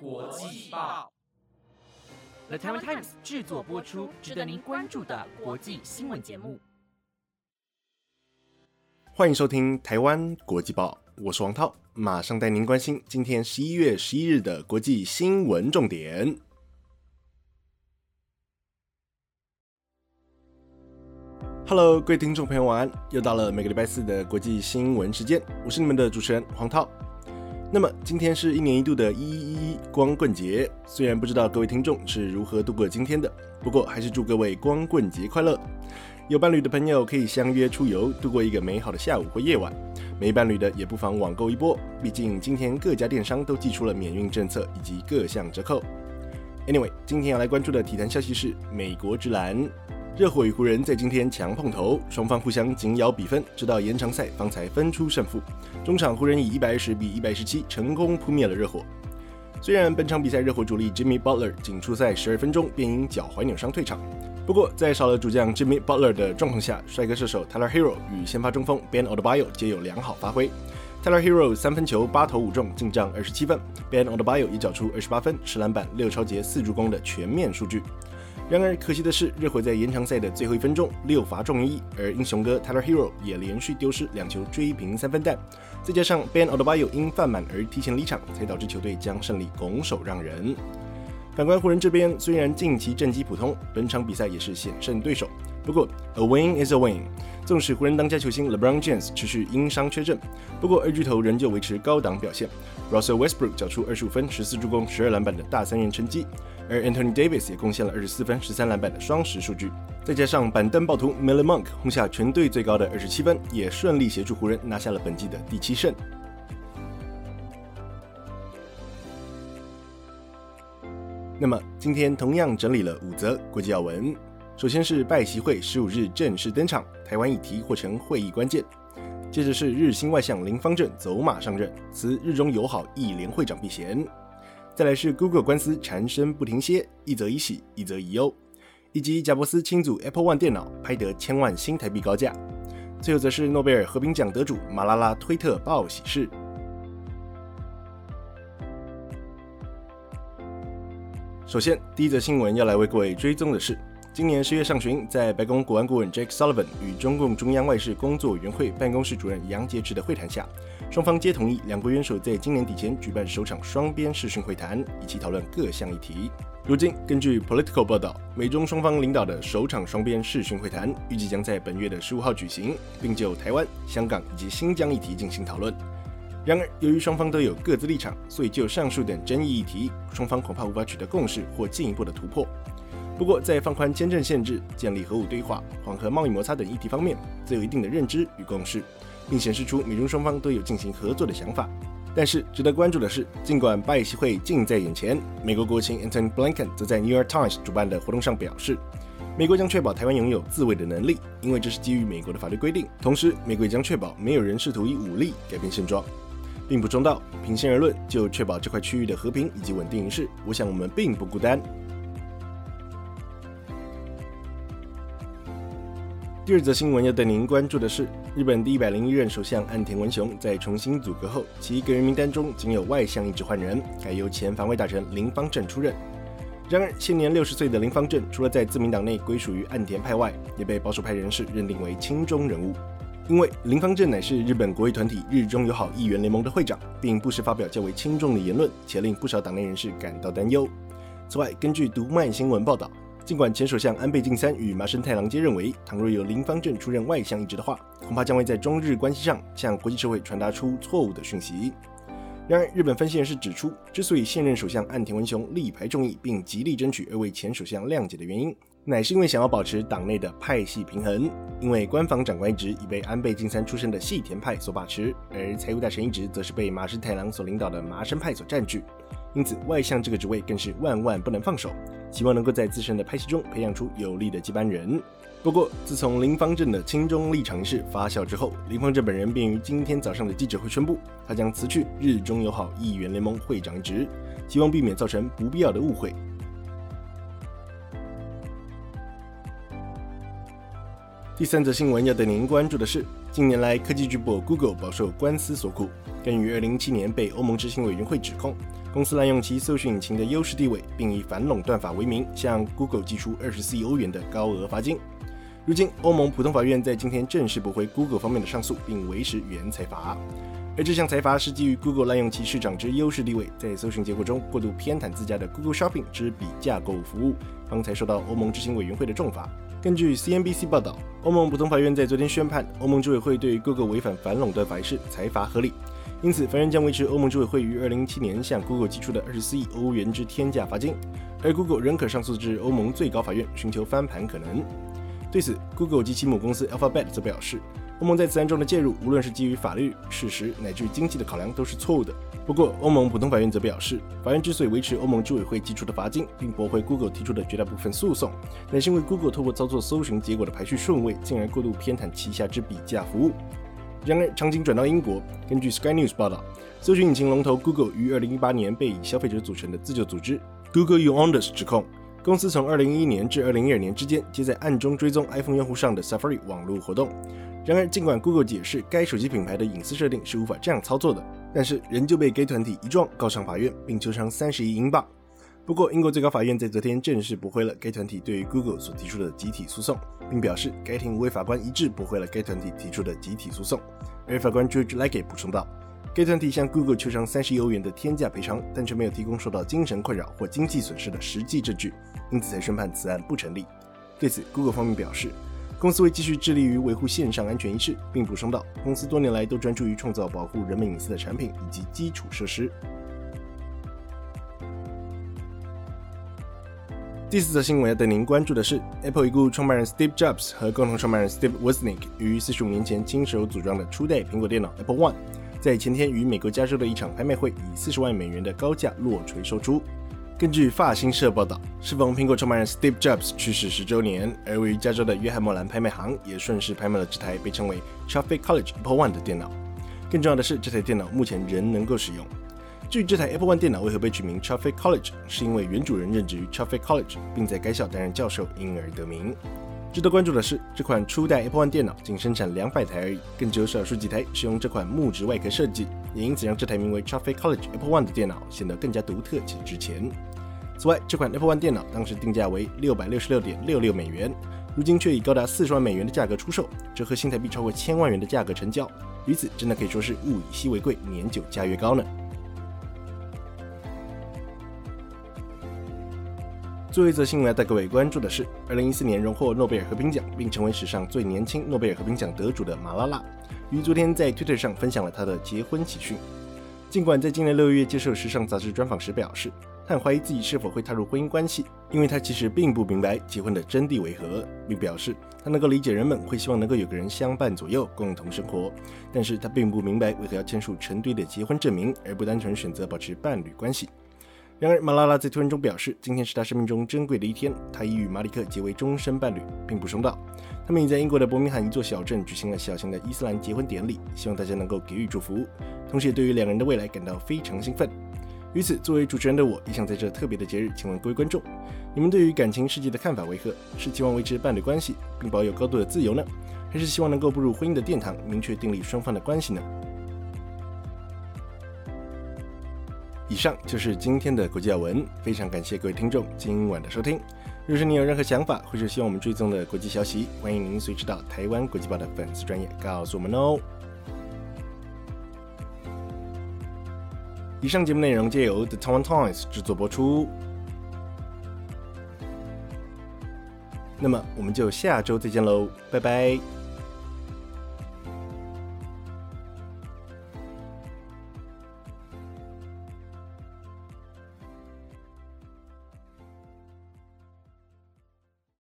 国际报，The Taiwan Times 制作播出，值得您关注的国际新闻节目。欢迎收听台湾国际报，我是王涛，马上带您关心今天十一月十一日的国际新闻重点。Hello，各位听众朋友，晚安！又到了每个礼拜四的国际新闻时间，我是你们的主持人黄涛。那么今天是一年一度的“一一一光棍节”，虽然不知道各位听众是如何度过今天的，不过还是祝各位光棍节快乐！有伴侣的朋友可以相约出游，度过一个美好的下午或夜晚；没伴侣的也不妨网购一波，毕竟今天各家电商都寄出了免运政策以及各项折扣。Anyway，今天要来关注的体坛消息是美国之蓝。热火与湖人，在今天强碰头，双方互相紧咬比分，直到延长赛方才分出胜负。中场湖人以一百二十比一百十七成功扑灭了热火。虽然本场比赛热火主力 Jimmy Butler 仅出赛十二分钟便因脚踝扭伤退场，不过在少了主将 Jimmy Butler 的状况下，帅哥射手 Tyler Hero 与先发中锋 Ben o d e b i o 皆有良好发挥。Tyler Hero 三分球八投五中，进账二十七分；Ben o d e b i o 也缴出二十八分、十篮板、六超节、四助攻的全面数据。然而可惜的是，热火在延长赛的最后一分钟六罚中一，而英雄哥 Tyler Hero 也连续丢失两球追平三分弹，再加上 Ben Odebayo 因犯满而提前离场，才导致球队将胜利拱手让人。反观湖人这边，虽然近期战绩普通，本场比赛也是险胜对手。不过，a win is a win。纵使湖人当家球星 LeBron James 持续因伤缺阵，不过二巨头仍旧维持高档表现。Russell Westbrook 缴出二十五分、十四助攻、十二篮板的大三元成绩，而 Anthony Davis 也贡献了二十四分、十三篮板的双十数据。再加上板凳暴徒 Miller Monk 轰下全队最高的二十七分，也顺利协助湖人拿下了本季的第七胜。那么今天同样整理了五则国际要闻。首先是拜习会十五日正式登场，台湾议题或成会议关键。接着是日新外相林方正走马上任，辞日中友好议联会长避嫌。再来是 Google 官司缠身不停歇，一则一喜，一则一忧。以及贾伯斯亲组 Apple One 电脑拍得千万新台币高价。最后则是诺贝尔和平奖得主马拉拉推特报喜事。首先，第一则新闻要来为各位追踪的是。今年十月上旬，在白宫国安顾问 Jake Sullivan 与中共中央外事工作委员会办公室主任杨洁篪的会谈下，双方皆同意两国元首在今年底前举办首场双边视讯会谈，一起讨论各项议题。如今，根据 Political 报道，美中双方领导的首场双边视讯会谈预计将在本月的十五号举行，并就台湾、香港以及新疆议题进行讨论。然而，由于双方都有各自立场，所以就上述等争议议题，双方恐怕无法取得共识或进一步的突破。不过，在放宽签证限制、建立核武对话、缓和贸易摩擦等议题方面，则有一定的认知与共识，并显示出美中双方都有进行合作的想法。但是，值得关注的是，尽管拜习会近在眼前，美国国务卿 Anton Blinken 则在 New York Times 主办的活动上表示，美国将确保台湾拥有自卫的能力，因为这是基于美国的法律规定。同时，美国也将确保没有人试图以武力改变现状，并补充道：“平心而论，就确保这块区域的和平以及稳定一事，我想我们并不孤单。”第二则新闻要带您关注的是，日本第一百零一任首相岸田文雄在重新组阁后，其个人名单中仅有外相一职换人，改由前防卫大臣林方正出任。然而，现年六十岁的林方正，除了在自民党内归属于岸田派外，也被保守派人士认定为亲中人物。因为林方正乃是日本国会团体日中友好议员联盟的会长，并不时发表较为亲中的言论，且令不少党内人士感到担忧。此外，根据读卖新闻报道。尽管前首相安倍晋三与麻生太郎皆认为，倘若有林方正出任外相一职的话，恐怕将会在中日关系上向国际社会传达出错误的讯息。然而，日本分析人士指出，之所以现任首相岸田文雄力排众议，并极力争取二位前首相谅解的原因，乃是因为想要保持党内的派系平衡。因为官房长官一职已被安倍晋三出身的细田派所把持，而财务大臣一职则是被麻生太郎所领导的麻生派所占据。因此，外相这个职位更是万万不能放手。希望能够在自身的拍戏中培养出有力的接班人。不过，自从林方正的亲中立场一事发酵之后，林方正本人便于今天早上的记者会宣布，他将辞去日中友好议员联盟会长职，希望避免造成不必要的误会。第三则新闻要带您关注的是，近年来科技巨擘 Google 饱受官司所苦。更于2017年被欧盟执行委员会指控，公司滥用其搜寻引擎的优势地位，并以反垄断法为名向 Google 寄出24亿欧元的高额罚金。如今，欧盟普通法院在今天正式驳回 Google 方面的上诉，并维持原裁罚。而这项裁罚是基于 Google 滥用其市场之优势地位，在搜寻结果中过度偏袒自家的 Google Shopping 之比价购物服务，方才受到欧盟执行委员会的重罚。根据 CNBC 报道，欧盟普通法院在昨天宣判，欧盟执委会对 Google 违反反垄断法一事裁罚合理，因此法院将维持欧盟执委会于2017年向 Google 寄出的24亿欧元之天价罚金，而 Google 仍可上诉至欧盟最高法院寻求翻盘可能。对此，Google 及其母公司 Alphabet 则表示。欧盟在此案中的介入，无论是基于法律、事实乃至经济的考量，都是错误的。不过，欧盟普通法院则表示，法院之所以维持欧盟执委会寄出的罚金，并驳回 Google 提出的绝大部分诉讼，乃是因为 Google 透过操作搜寻结果的排序顺位，进而过度偏袒旗下之比价服务。然而，场景转到英国，根据 Sky News 报道，搜寻引擎龙头 Google 于2018年被以消费者组成的自救组织 Google You Onus 指控，公司从2011年至2012年之间，皆在暗中追踪 iPhone 用户上的 Safari 网络活动。然而，尽管 Google 解释该手机品牌的隐私设定是无法这样操作的，但是仍旧被该团体一状告上法院，并求偿三十亿英镑。不过，英国最高法院在昨天正式驳回了该团体对于 Google 所提出的集体诉讼，并表示该庭五位法官一致驳回了该团体提出的集体诉讼。而法官 George Legge 补充道，该团体向 Google 求偿三十亿欧元的天价赔偿，但却没有提供受到精神困扰或经济损失的实际证据，因此才宣判此案不成立。对此，Google 方面表示。公司会继续致力于维护线上安全一事，并补充道：“公司多年来都专注于创造保护人们隐私的产品以及基础设施。”第四则新闻要带您关注的是，Apple 已故创办人 Steve Jobs 和共同创办人 Steve Wozniak 于四十五年前亲手组装的初代苹果电脑 Apple One，在前天于美国加州的一场拍卖会以四十万美元的高价落锤售出。根据法新社报道，适逢苹果创办人 Steve Jobs 去世十周年，而位于加州的约翰莫兰拍卖行也顺势拍卖了这台被称为 Traffic College Apple One 的电脑。更重要的是，这台电脑目前仍能够使用。至于这台 Apple One 电脑为何被取名 Traffic College，是因为原主人任职于 Traffic College，并在该校担任教授，因而得名。值得关注的是，这款初代 Apple One 电脑仅生产两百台而已，更只有少数几台使用这款木质外壳设计，也因此让这台名为 Traffic College Apple One 的电脑显得更加独特且值钱。此外，这款 Apple One 电脑当时定价为六百六十六点六六美元，如今却以高达四十万美元的价格出售，折合新台币超过千万元的价格成交，于此真的可以说是物以稀为贵，年久价越高呢。最后一则新闻要带各位关注的是，二零一四年荣获诺贝尔和平奖，并成为史上最年轻诺贝尔和平奖得主的马拉拉，于昨天在 Twitter 上分享了他的结婚喜讯。尽管在今年六月接受时尚杂志专访时表示，他很怀疑自己是否会踏入婚姻关系，因为他其实并不明白结婚的真谛为何，并表示他能够理解人们会希望能够有个人相伴左右，共同生活，但是他并不明白为何要签署成堆的结婚证明，而不单纯选择保持伴侣关系。然而，马拉拉在推文中表示，今天是他生命中珍贵的一天。他已与马里克结为终身伴侣，并补充道：“他们已在英国的伯明翰一座小镇举行了小型的伊斯兰结婚典礼，希望大家能够给予祝福，同时也对于两人的未来感到非常兴奋。”于此，作为主持人的我，也想在这特别的节日，请问各位观众，你们对于感情世界的看法为何？是希望维持伴侣关系，并保有高度的自由呢，还是希望能够步入婚姻的殿堂，明确订立双方的关系呢？以上就是今天的国际要闻，非常感谢各位听众今晚的收听。若是你有任何想法，或是希望我们追踪的国际消息，欢迎您随时到台湾国际报的粉丝专业告诉我们哦。以上节目内容皆由 The Taiwan Times 制作播出。那么我们就下周再见喽，拜拜。